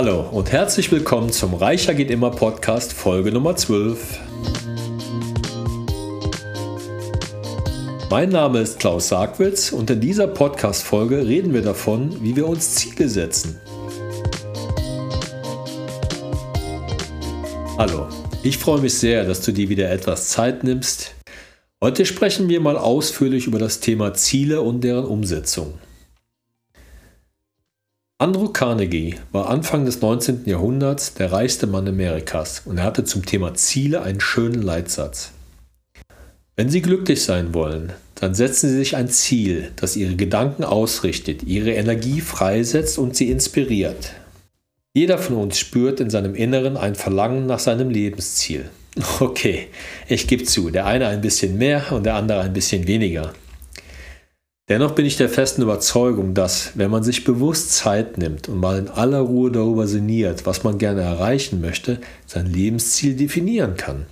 Hallo und herzlich willkommen zum Reicher geht immer Podcast Folge Nummer 12. Mein Name ist Klaus Sargwitz und in dieser Podcast-Folge reden wir davon, wie wir uns Ziele setzen. Hallo, ich freue mich sehr, dass du dir wieder etwas Zeit nimmst. Heute sprechen wir mal ausführlich über das Thema Ziele und deren Umsetzung. Andrew Carnegie war Anfang des 19. Jahrhunderts der reichste Mann Amerikas und er hatte zum Thema Ziele einen schönen Leitsatz. Wenn Sie glücklich sein wollen, dann setzen Sie sich ein Ziel, das Ihre Gedanken ausrichtet, Ihre Energie freisetzt und Sie inspiriert. Jeder von uns spürt in seinem Inneren ein Verlangen nach seinem Lebensziel. Okay, ich gebe zu, der eine ein bisschen mehr und der andere ein bisschen weniger. Dennoch bin ich der festen Überzeugung, dass, wenn man sich bewusst Zeit nimmt und mal in aller Ruhe darüber sinniert, was man gerne erreichen möchte, sein Lebensziel definieren kann.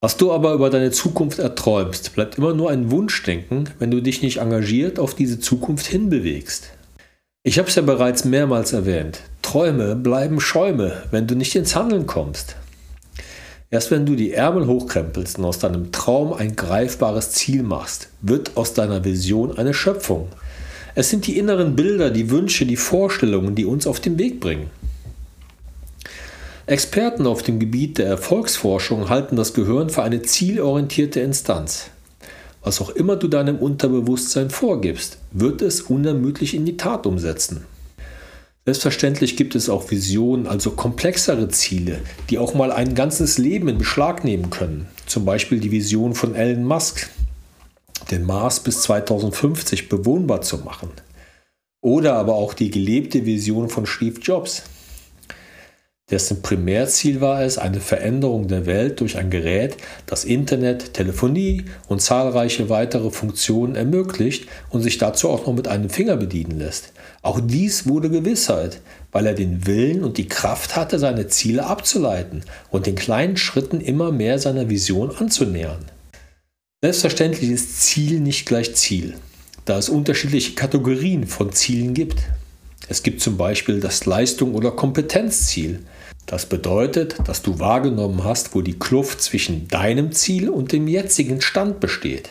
Was du aber über deine Zukunft erträumst, bleibt immer nur ein Wunschdenken, wenn du dich nicht engagiert auf diese Zukunft hinbewegst. Ich habe es ja bereits mehrmals erwähnt. Träume bleiben Schäume, wenn du nicht ins Handeln kommst. Erst wenn du die Ärmel hochkrempelst und aus deinem Traum ein greifbares Ziel machst, wird aus deiner Vision eine Schöpfung. Es sind die inneren Bilder, die Wünsche, die Vorstellungen, die uns auf den Weg bringen. Experten auf dem Gebiet der Erfolgsforschung halten das Gehirn für eine zielorientierte Instanz. Was auch immer du deinem Unterbewusstsein vorgibst, wird es unermüdlich in die Tat umsetzen. Selbstverständlich gibt es auch Visionen, also komplexere Ziele, die auch mal ein ganzes Leben in Beschlag nehmen können. Zum Beispiel die Vision von Elon Musk, den Mars bis 2050 bewohnbar zu machen. Oder aber auch die gelebte Vision von Steve Jobs, dessen Primärziel war es, eine Veränderung der Welt durch ein Gerät, das Internet, Telefonie und zahlreiche weitere Funktionen ermöglicht und sich dazu auch noch mit einem Finger bedienen lässt. Auch dies wurde Gewissheit, weil er den Willen und die Kraft hatte, seine Ziele abzuleiten und in kleinen Schritten immer mehr seiner Vision anzunähern. Selbstverständlich ist Ziel nicht gleich Ziel, da es unterschiedliche Kategorien von Zielen gibt. Es gibt zum Beispiel das Leistung- oder Kompetenzziel, das bedeutet, dass du wahrgenommen hast, wo die Kluft zwischen deinem Ziel und dem jetzigen Stand besteht.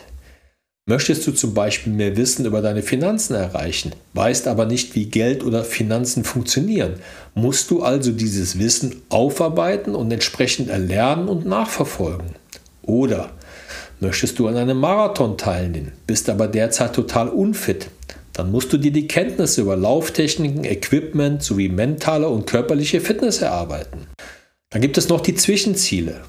Möchtest du zum Beispiel mehr Wissen über deine Finanzen erreichen, weißt aber nicht, wie Geld oder Finanzen funktionieren, musst du also dieses Wissen aufarbeiten und entsprechend erlernen und nachverfolgen. Oder möchtest du an einem Marathon teilnehmen, bist aber derzeit total unfit, dann musst du dir die Kenntnisse über Lauftechniken, Equipment sowie mentale und körperliche Fitness erarbeiten. Dann gibt es noch die Zwischenziele.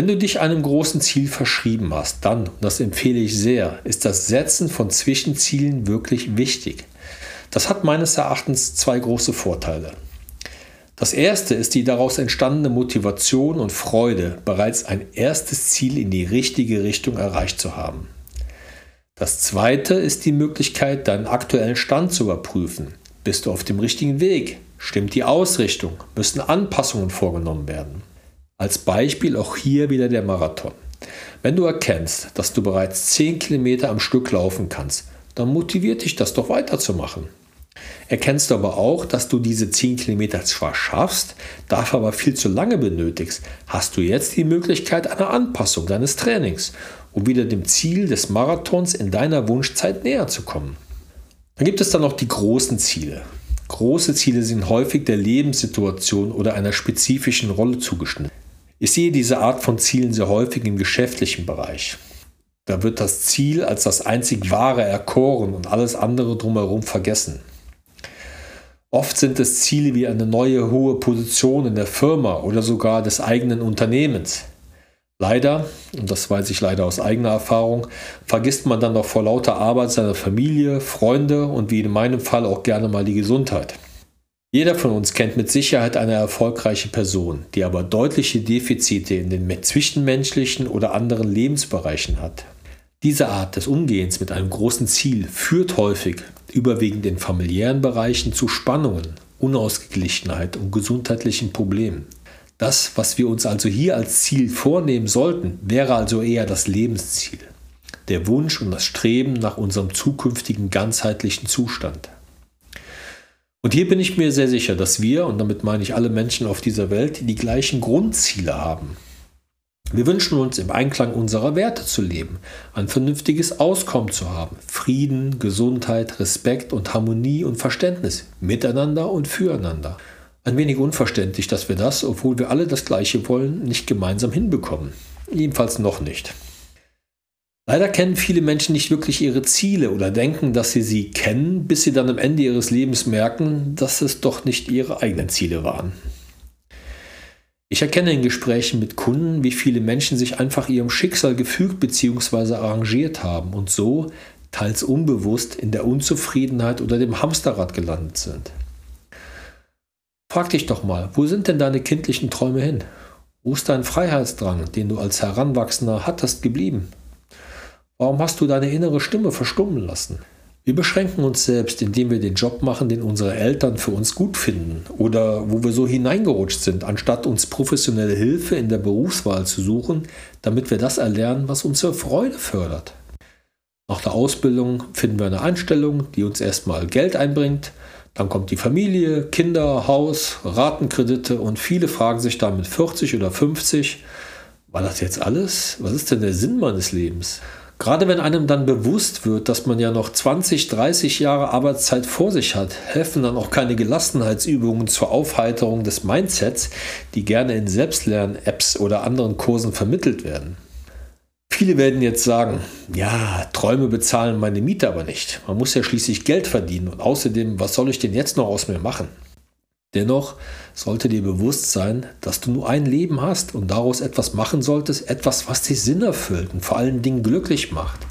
Wenn du dich einem großen Ziel verschrieben hast, dann, und das empfehle ich sehr, ist das Setzen von Zwischenzielen wirklich wichtig. Das hat meines Erachtens zwei große Vorteile. Das erste ist die daraus entstandene Motivation und Freude, bereits ein erstes Ziel in die richtige Richtung erreicht zu haben. Das zweite ist die Möglichkeit, deinen aktuellen Stand zu überprüfen. Bist du auf dem richtigen Weg? Stimmt die Ausrichtung? Müssen Anpassungen vorgenommen werden? Als Beispiel auch hier wieder der Marathon. Wenn du erkennst, dass du bereits 10 Kilometer am Stück laufen kannst, dann motiviert dich das doch weiterzumachen. Erkennst du aber auch, dass du diese 10 Kilometer zwar schaffst, dafür aber viel zu lange benötigst, hast du jetzt die Möglichkeit einer Anpassung deines Trainings um wieder dem Ziel des Marathons in deiner Wunschzeit näher zu kommen. Dann gibt es dann noch die großen Ziele. Große Ziele sind häufig der Lebenssituation oder einer spezifischen Rolle zugeschnitten. Ich sehe diese Art von Zielen sehr häufig im geschäftlichen Bereich. Da wird das Ziel als das einzig wahre erkoren und alles andere drumherum vergessen. Oft sind es Ziele wie eine neue hohe Position in der Firma oder sogar des eigenen Unternehmens. Leider, und das weiß ich leider aus eigener Erfahrung, vergisst man dann noch vor lauter Arbeit seine Familie, Freunde und wie in meinem Fall auch gerne mal die Gesundheit. Jeder von uns kennt mit Sicherheit eine erfolgreiche Person, die aber deutliche Defizite in den zwischenmenschlichen oder anderen Lebensbereichen hat. Diese Art des Umgehens mit einem großen Ziel führt häufig, überwiegend in familiären Bereichen, zu Spannungen, Unausgeglichenheit und gesundheitlichen Problemen. Das, was wir uns also hier als Ziel vornehmen sollten, wäre also eher das Lebensziel. Der Wunsch und das Streben nach unserem zukünftigen ganzheitlichen Zustand. Und hier bin ich mir sehr sicher, dass wir, und damit meine ich alle Menschen auf dieser Welt, die gleichen Grundziele haben. Wir wünschen uns im Einklang unserer Werte zu leben, ein vernünftiges Auskommen zu haben, Frieden, Gesundheit, Respekt und Harmonie und Verständnis miteinander und füreinander. Ein wenig unverständlich, dass wir das, obwohl wir alle das Gleiche wollen, nicht gemeinsam hinbekommen. Jedenfalls noch nicht. Leider kennen viele Menschen nicht wirklich ihre Ziele oder denken, dass sie sie kennen, bis sie dann am Ende ihres Lebens merken, dass es doch nicht ihre eigenen Ziele waren. Ich erkenne in Gesprächen mit Kunden, wie viele Menschen sich einfach ihrem Schicksal gefügt bzw. arrangiert haben und so, teils unbewusst, in der Unzufriedenheit oder dem Hamsterrad gelandet sind. Frag dich doch mal, wo sind denn deine kindlichen Träume hin? Wo ist dein Freiheitsdrang, den du als Heranwachsender hattest, geblieben? Warum hast du deine innere Stimme verstummen lassen? Wir beschränken uns selbst, indem wir den Job machen, den unsere Eltern für uns gut finden oder wo wir so hineingerutscht sind, anstatt uns professionelle Hilfe in der Berufswahl zu suchen, damit wir das erlernen, was unsere Freude fördert. Nach der Ausbildung finden wir eine Einstellung, die uns erstmal Geld einbringt, dann kommt die Familie, Kinder, Haus, Ratenkredite und viele fragen sich dann mit 40 oder 50, war das jetzt alles? Was ist denn der Sinn meines Lebens? Gerade wenn einem dann bewusst wird, dass man ja noch 20, 30 Jahre Arbeitszeit vor sich hat, helfen dann auch keine Gelassenheitsübungen zur Aufheiterung des Mindsets, die gerne in Selbstlern-Apps oder anderen Kursen vermittelt werden. Viele werden jetzt sagen, ja, Träume bezahlen meine Miete aber nicht. Man muss ja schließlich Geld verdienen und außerdem, was soll ich denn jetzt noch aus mir machen? Dennoch sollte dir bewusst sein, dass du nur ein Leben hast und daraus etwas machen solltest, etwas, was dich Sinn erfüllt und vor allen Dingen glücklich macht.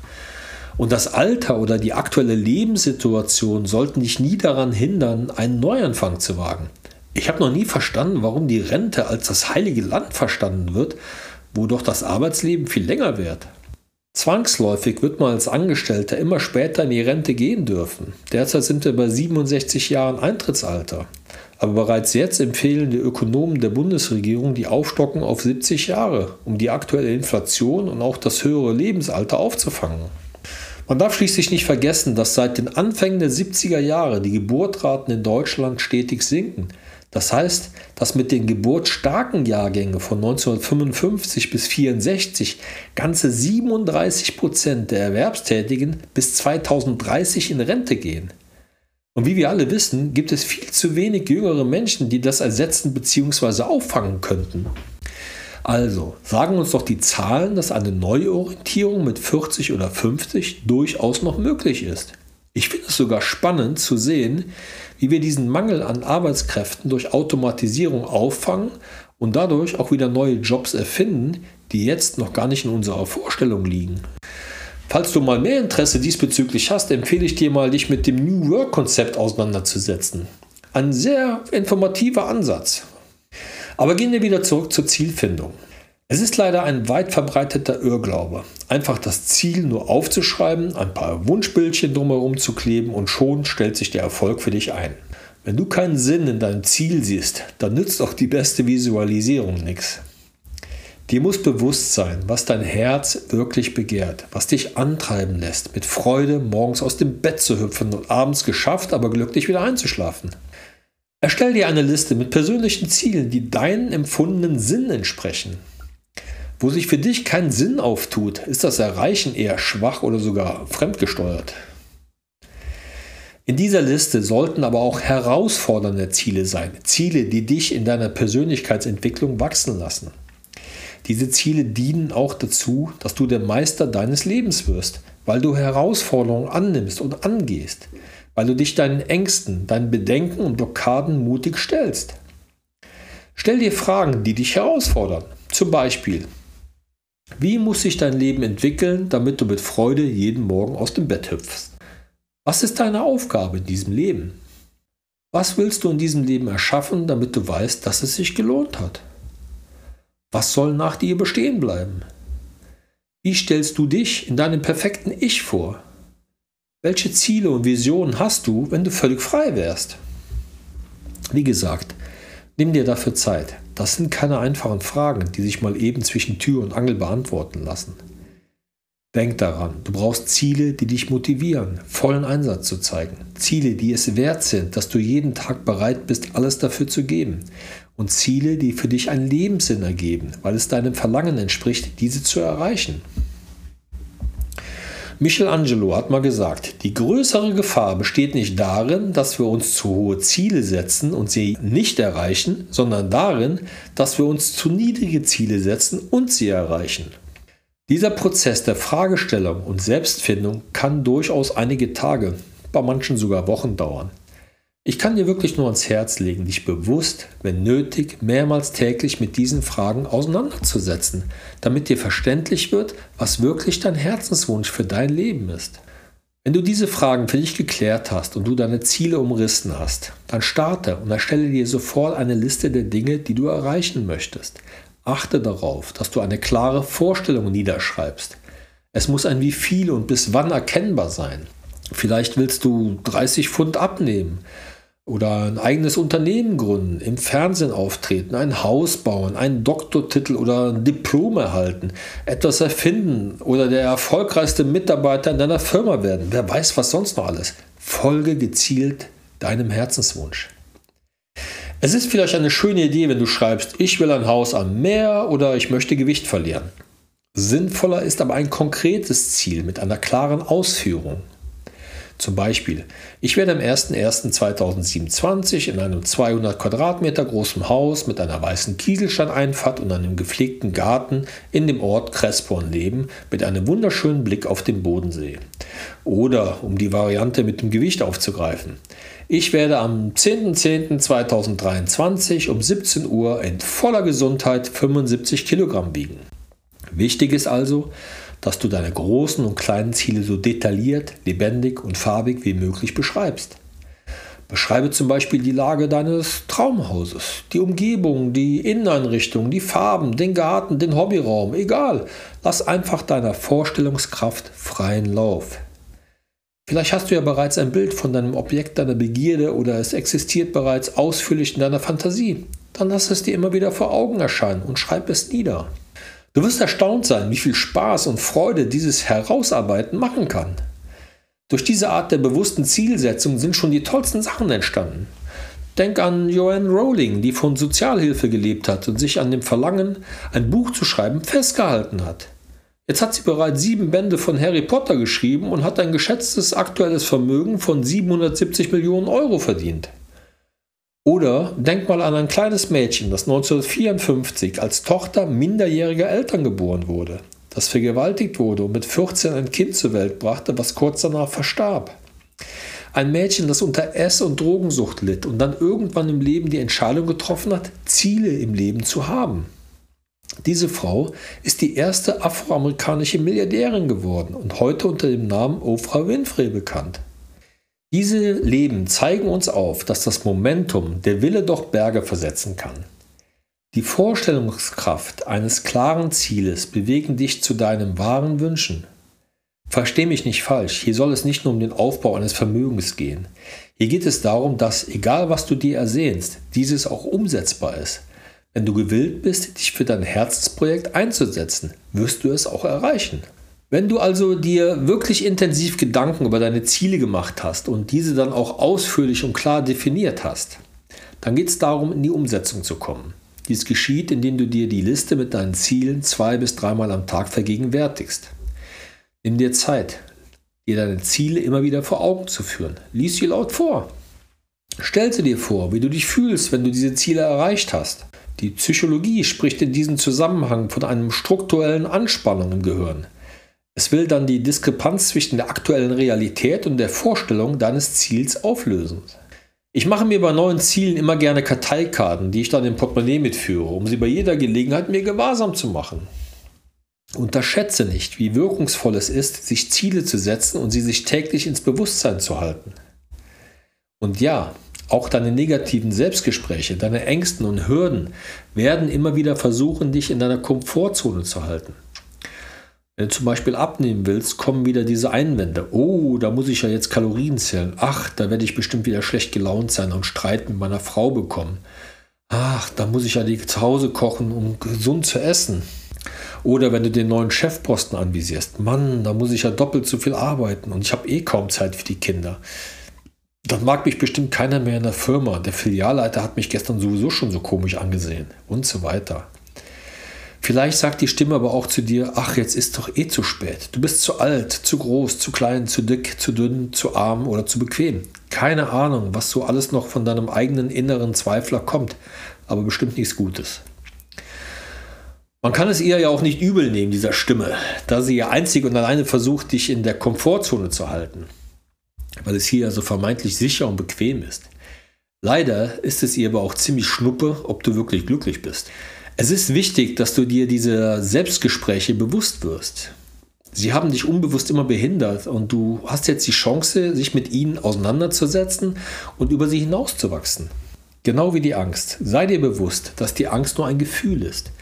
Und das Alter oder die aktuelle Lebenssituation sollten dich nie daran hindern, einen Neuanfang zu wagen. Ich habe noch nie verstanden, warum die Rente als das heilige Land verstanden wird, wo doch das Arbeitsleben viel länger wird. Zwangsläufig wird man als Angestellter immer später in die Rente gehen dürfen. Derzeit sind wir bei 67 Jahren Eintrittsalter. Aber bereits jetzt empfehlen die Ökonomen der Bundesregierung die Aufstockung auf 70 Jahre, um die aktuelle Inflation und auch das höhere Lebensalter aufzufangen. Man darf schließlich nicht vergessen, dass seit den Anfängen der 70er Jahre die Geburtraten in Deutschland stetig sinken. Das heißt, dass mit den geburtsstarken Jahrgängen von 1955 bis 1964 ganze 37 Prozent der Erwerbstätigen bis 2030 in Rente gehen. Und wie wir alle wissen, gibt es viel zu wenig jüngere Menschen, die das ersetzen bzw. auffangen könnten. Also sagen uns doch die Zahlen, dass eine Neuorientierung mit 40 oder 50 durchaus noch möglich ist. Ich finde es sogar spannend zu sehen, wie wir diesen Mangel an Arbeitskräften durch Automatisierung auffangen und dadurch auch wieder neue Jobs erfinden, die jetzt noch gar nicht in unserer Vorstellung liegen. Falls du mal mehr Interesse diesbezüglich hast, empfehle ich dir mal, dich mit dem New Work Konzept auseinanderzusetzen. Ein sehr informativer Ansatz. Aber gehen wir wieder zurück zur Zielfindung. Es ist leider ein weit verbreiteter Irrglaube, einfach das Ziel nur aufzuschreiben, ein paar Wunschbildchen drumherum zu kleben und schon stellt sich der Erfolg für dich ein. Wenn du keinen Sinn in deinem Ziel siehst, dann nützt auch die beste Visualisierung nichts. Dir muss bewusst sein, was dein Herz wirklich begehrt, was dich antreiben lässt, mit Freude morgens aus dem Bett zu hüpfen und abends geschafft, aber glücklich wieder einzuschlafen. Erstell dir eine Liste mit persönlichen Zielen, die deinen empfundenen Sinn entsprechen. Wo sich für dich kein Sinn auftut, ist das Erreichen eher schwach oder sogar fremdgesteuert. In dieser Liste sollten aber auch herausfordernde Ziele sein, Ziele, die dich in deiner Persönlichkeitsentwicklung wachsen lassen. Diese Ziele dienen auch dazu, dass du der Meister deines Lebens wirst, weil du Herausforderungen annimmst und angehst, weil du dich deinen Ängsten, deinen Bedenken und Blockaden mutig stellst. Stell dir Fragen, die dich herausfordern. Zum Beispiel, wie muss sich dein Leben entwickeln, damit du mit Freude jeden Morgen aus dem Bett hüpfst? Was ist deine Aufgabe in diesem Leben? Was willst du in diesem Leben erschaffen, damit du weißt, dass es sich gelohnt hat? Was soll nach dir bestehen bleiben? Wie stellst du dich in deinem perfekten Ich vor? Welche Ziele und Visionen hast du, wenn du völlig frei wärst? Wie gesagt, nimm dir dafür Zeit. Das sind keine einfachen Fragen, die sich mal eben zwischen Tür und Angel beantworten lassen. Denk daran, du brauchst Ziele, die dich motivieren, vollen Einsatz zu zeigen. Ziele, die es wert sind, dass du jeden Tag bereit bist, alles dafür zu geben. Und Ziele, die für dich einen Lebenssinn ergeben, weil es deinem Verlangen entspricht, diese zu erreichen. Michelangelo hat mal gesagt, die größere Gefahr besteht nicht darin, dass wir uns zu hohe Ziele setzen und sie nicht erreichen, sondern darin, dass wir uns zu niedrige Ziele setzen und sie erreichen. Dieser Prozess der Fragestellung und Selbstfindung kann durchaus einige Tage, bei manchen sogar Wochen dauern. Ich kann dir wirklich nur ans Herz legen, dich bewusst, wenn nötig, mehrmals täglich mit diesen Fragen auseinanderzusetzen, damit dir verständlich wird, was wirklich dein Herzenswunsch für dein Leben ist. Wenn du diese Fragen für dich geklärt hast und du deine Ziele umrissen hast, dann starte und erstelle dir sofort eine Liste der Dinge, die du erreichen möchtest. Achte darauf, dass du eine klare Vorstellung niederschreibst. Es muss ein wie viel und bis wann erkennbar sein. Vielleicht willst du 30 Pfund abnehmen oder ein eigenes Unternehmen gründen, im Fernsehen auftreten, ein Haus bauen, einen Doktortitel oder ein Diplom erhalten, etwas erfinden oder der erfolgreichste Mitarbeiter in deiner Firma werden. Wer weiß, was sonst noch alles. Folge gezielt deinem Herzenswunsch. Es ist vielleicht eine schöne Idee, wenn du schreibst, ich will ein Haus am Meer oder ich möchte Gewicht verlieren. Sinnvoller ist aber ein konkretes Ziel mit einer klaren Ausführung. Zum Beispiel, ich werde am 01.01.2027 in einem 200 Quadratmeter großen Haus mit einer weißen Kieselsteineinfahrt und einem gepflegten Garten in dem Ort Crespon leben, mit einem wunderschönen Blick auf den Bodensee. Oder, um die Variante mit dem Gewicht aufzugreifen, ich werde am 10.10.2023 um 17 Uhr in voller Gesundheit 75 Kilogramm wiegen. Wichtig ist also, dass du deine großen und kleinen Ziele so detailliert, lebendig und farbig wie möglich beschreibst. Beschreibe zum Beispiel die Lage deines Traumhauses, die Umgebung, die Inneneinrichtung, die Farben, den Garten, den Hobbyraum, egal. Lass einfach deiner Vorstellungskraft freien Lauf. Vielleicht hast du ja bereits ein Bild von deinem Objekt deiner Begierde oder es existiert bereits ausführlich in deiner Fantasie. Dann lass es dir immer wieder vor Augen erscheinen und schreib es nieder. Du wirst erstaunt sein, wie viel Spaß und Freude dieses Herausarbeiten machen kann. Durch diese Art der bewussten Zielsetzung sind schon die tollsten Sachen entstanden. Denk an Joanne Rowling, die von Sozialhilfe gelebt hat und sich an dem Verlangen, ein Buch zu schreiben, festgehalten hat. Jetzt hat sie bereits sieben Bände von Harry Potter geschrieben und hat ein geschätztes aktuelles Vermögen von 770 Millionen Euro verdient. Oder denk mal an ein kleines Mädchen, das 1954 als Tochter minderjähriger Eltern geboren wurde, das vergewaltigt wurde und mit 14 ein Kind zur Welt brachte, was kurz danach verstarb. Ein Mädchen, das unter Ess- und Drogensucht litt und dann irgendwann im Leben die Entscheidung getroffen hat, Ziele im Leben zu haben. Diese Frau ist die erste afroamerikanische Milliardärin geworden und heute unter dem Namen Oprah Winfrey bekannt. Diese Leben zeigen uns auf, dass das Momentum, der Wille doch Berge versetzen kann. Die Vorstellungskraft eines klaren Zieles bewegen dich zu deinem wahren Wünschen. Versteh mich nicht falsch, hier soll es nicht nur um den Aufbau eines Vermögens gehen. Hier geht es darum, dass, egal was du dir ersehnst, dieses auch umsetzbar ist. Wenn du gewillt bist, dich für dein Herzensprojekt einzusetzen, wirst du es auch erreichen. Wenn du also dir wirklich intensiv Gedanken über deine Ziele gemacht hast und diese dann auch ausführlich und klar definiert hast, dann geht es darum, in die Umsetzung zu kommen. Dies geschieht, indem du dir die Liste mit deinen Zielen zwei bis dreimal am Tag vergegenwärtigst. Nimm dir Zeit, dir deine Ziele immer wieder vor Augen zu führen. Lies sie laut vor. Stell sie dir vor, wie du dich fühlst, wenn du diese Ziele erreicht hast. Die Psychologie spricht in diesem Zusammenhang von einem strukturellen Anspannung im Gehirn. Es will dann die Diskrepanz zwischen der aktuellen Realität und der Vorstellung deines Ziels auflösen. Ich mache mir bei neuen Zielen immer gerne Karteikarten, die ich dann im Portemonnaie mitführe, um sie bei jeder Gelegenheit mir gewahrsam zu machen. Unterschätze nicht, wie wirkungsvoll es ist, sich Ziele zu setzen und sie sich täglich ins Bewusstsein zu halten. Und ja, auch deine negativen Selbstgespräche, deine Ängsten und Hürden werden immer wieder versuchen, dich in deiner Komfortzone zu halten. Wenn du zum Beispiel abnehmen willst, kommen wieder diese Einwände. Oh, da muss ich ja jetzt Kalorien zählen. Ach, da werde ich bestimmt wieder schlecht gelaunt sein und Streit mit meiner Frau bekommen. Ach, da muss ich ja die zu Hause kochen, um gesund zu essen. Oder wenn du den neuen Chefposten anvisierst, Mann, da muss ich ja doppelt so viel arbeiten und ich habe eh kaum Zeit für die Kinder. Dann mag mich bestimmt keiner mehr in der Firma. Der Filialleiter hat mich gestern sowieso schon so komisch angesehen und so weiter. Vielleicht sagt die Stimme aber auch zu dir, ach, jetzt ist doch eh zu spät. Du bist zu alt, zu groß, zu klein, zu dick, zu dünn, zu arm oder zu bequem. Keine Ahnung, was so alles noch von deinem eigenen inneren Zweifler kommt, aber bestimmt nichts Gutes. Man kann es ihr ja auch nicht übel nehmen, dieser Stimme, da sie ja einzig und alleine versucht, dich in der Komfortzone zu halten, weil es hier ja so vermeintlich sicher und bequem ist. Leider ist es ihr aber auch ziemlich schnuppe, ob du wirklich glücklich bist. Es ist wichtig, dass du dir diese Selbstgespräche bewusst wirst. Sie haben dich unbewusst immer behindert und du hast jetzt die Chance, sich mit ihnen auseinanderzusetzen und über sie hinauszuwachsen. Genau wie die Angst. Sei dir bewusst, dass die Angst nur ein Gefühl ist.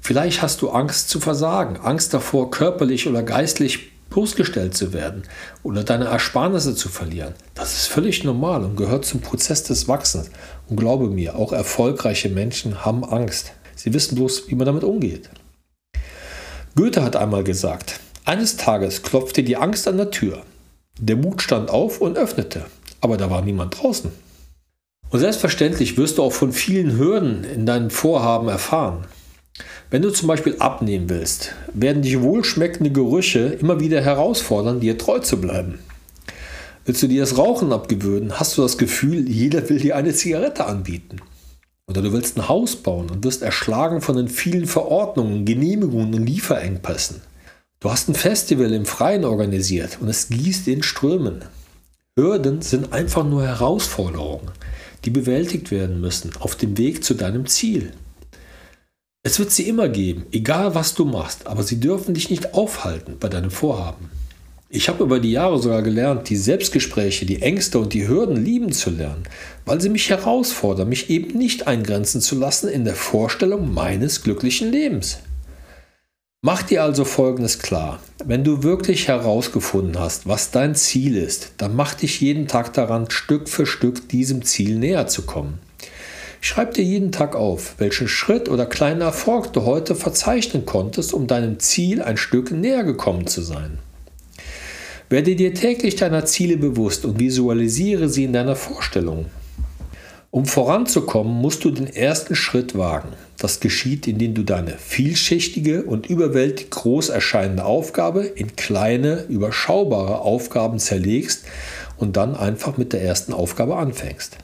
Vielleicht hast du Angst zu versagen, Angst davor, körperlich oder geistlich bloßgestellt zu werden oder deine Ersparnisse zu verlieren. Das ist völlig normal und gehört zum Prozess des Wachsens. Und glaube mir, auch erfolgreiche Menschen haben Angst. Sie wissen bloß, wie man damit umgeht. Goethe hat einmal gesagt, eines Tages klopfte die Angst an der Tür. Der Mut stand auf und öffnete, aber da war niemand draußen. Und selbstverständlich wirst du auch von vielen Hürden in deinen Vorhaben erfahren. Wenn du zum Beispiel abnehmen willst, werden dich wohlschmeckende Gerüche immer wieder herausfordern, dir treu zu bleiben. Willst du dir das Rauchen abgewöhnen, hast du das Gefühl, jeder will dir eine Zigarette anbieten. Oder du willst ein Haus bauen und wirst erschlagen von den vielen Verordnungen, Genehmigungen und Lieferengpässen. Du hast ein Festival im Freien organisiert und es gießt in Strömen. Hürden sind einfach nur Herausforderungen, die bewältigt werden müssen auf dem Weg zu deinem Ziel. Es wird sie immer geben, egal was du machst, aber sie dürfen dich nicht aufhalten bei deinem Vorhaben. Ich habe über die Jahre sogar gelernt, die Selbstgespräche, die Ängste und die Hürden lieben zu lernen, weil sie mich herausfordern, mich eben nicht eingrenzen zu lassen in der Vorstellung meines glücklichen Lebens. Mach dir also Folgendes klar. Wenn du wirklich herausgefunden hast, was dein Ziel ist, dann mach dich jeden Tag daran, Stück für Stück diesem Ziel näher zu kommen. Schreib dir jeden Tag auf, welchen Schritt oder kleinen Erfolg du heute verzeichnen konntest, um deinem Ziel ein Stück näher gekommen zu sein. Werde dir täglich deiner Ziele bewusst und visualisiere sie in deiner Vorstellung. Um voranzukommen, musst du den ersten Schritt wagen. Das geschieht, indem du deine vielschichtige und überwältigend groß erscheinende Aufgabe in kleine, überschaubare Aufgaben zerlegst und dann einfach mit der ersten Aufgabe anfängst.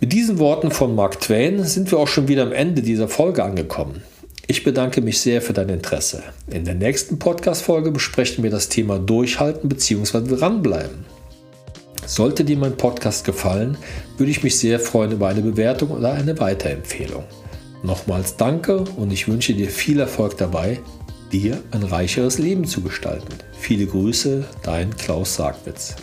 Mit diesen Worten von Mark Twain sind wir auch schon wieder am Ende dieser Folge angekommen. Ich bedanke mich sehr für dein Interesse. In der nächsten Podcast-Folge besprechen wir das Thema Durchhalten bzw. dranbleiben. Sollte dir mein Podcast gefallen, würde ich mich sehr freuen über eine Bewertung oder eine Weiterempfehlung. Nochmals danke und ich wünsche dir viel Erfolg dabei, dir ein reicheres Leben zu gestalten. Viele Grüße, dein Klaus Sagwitz.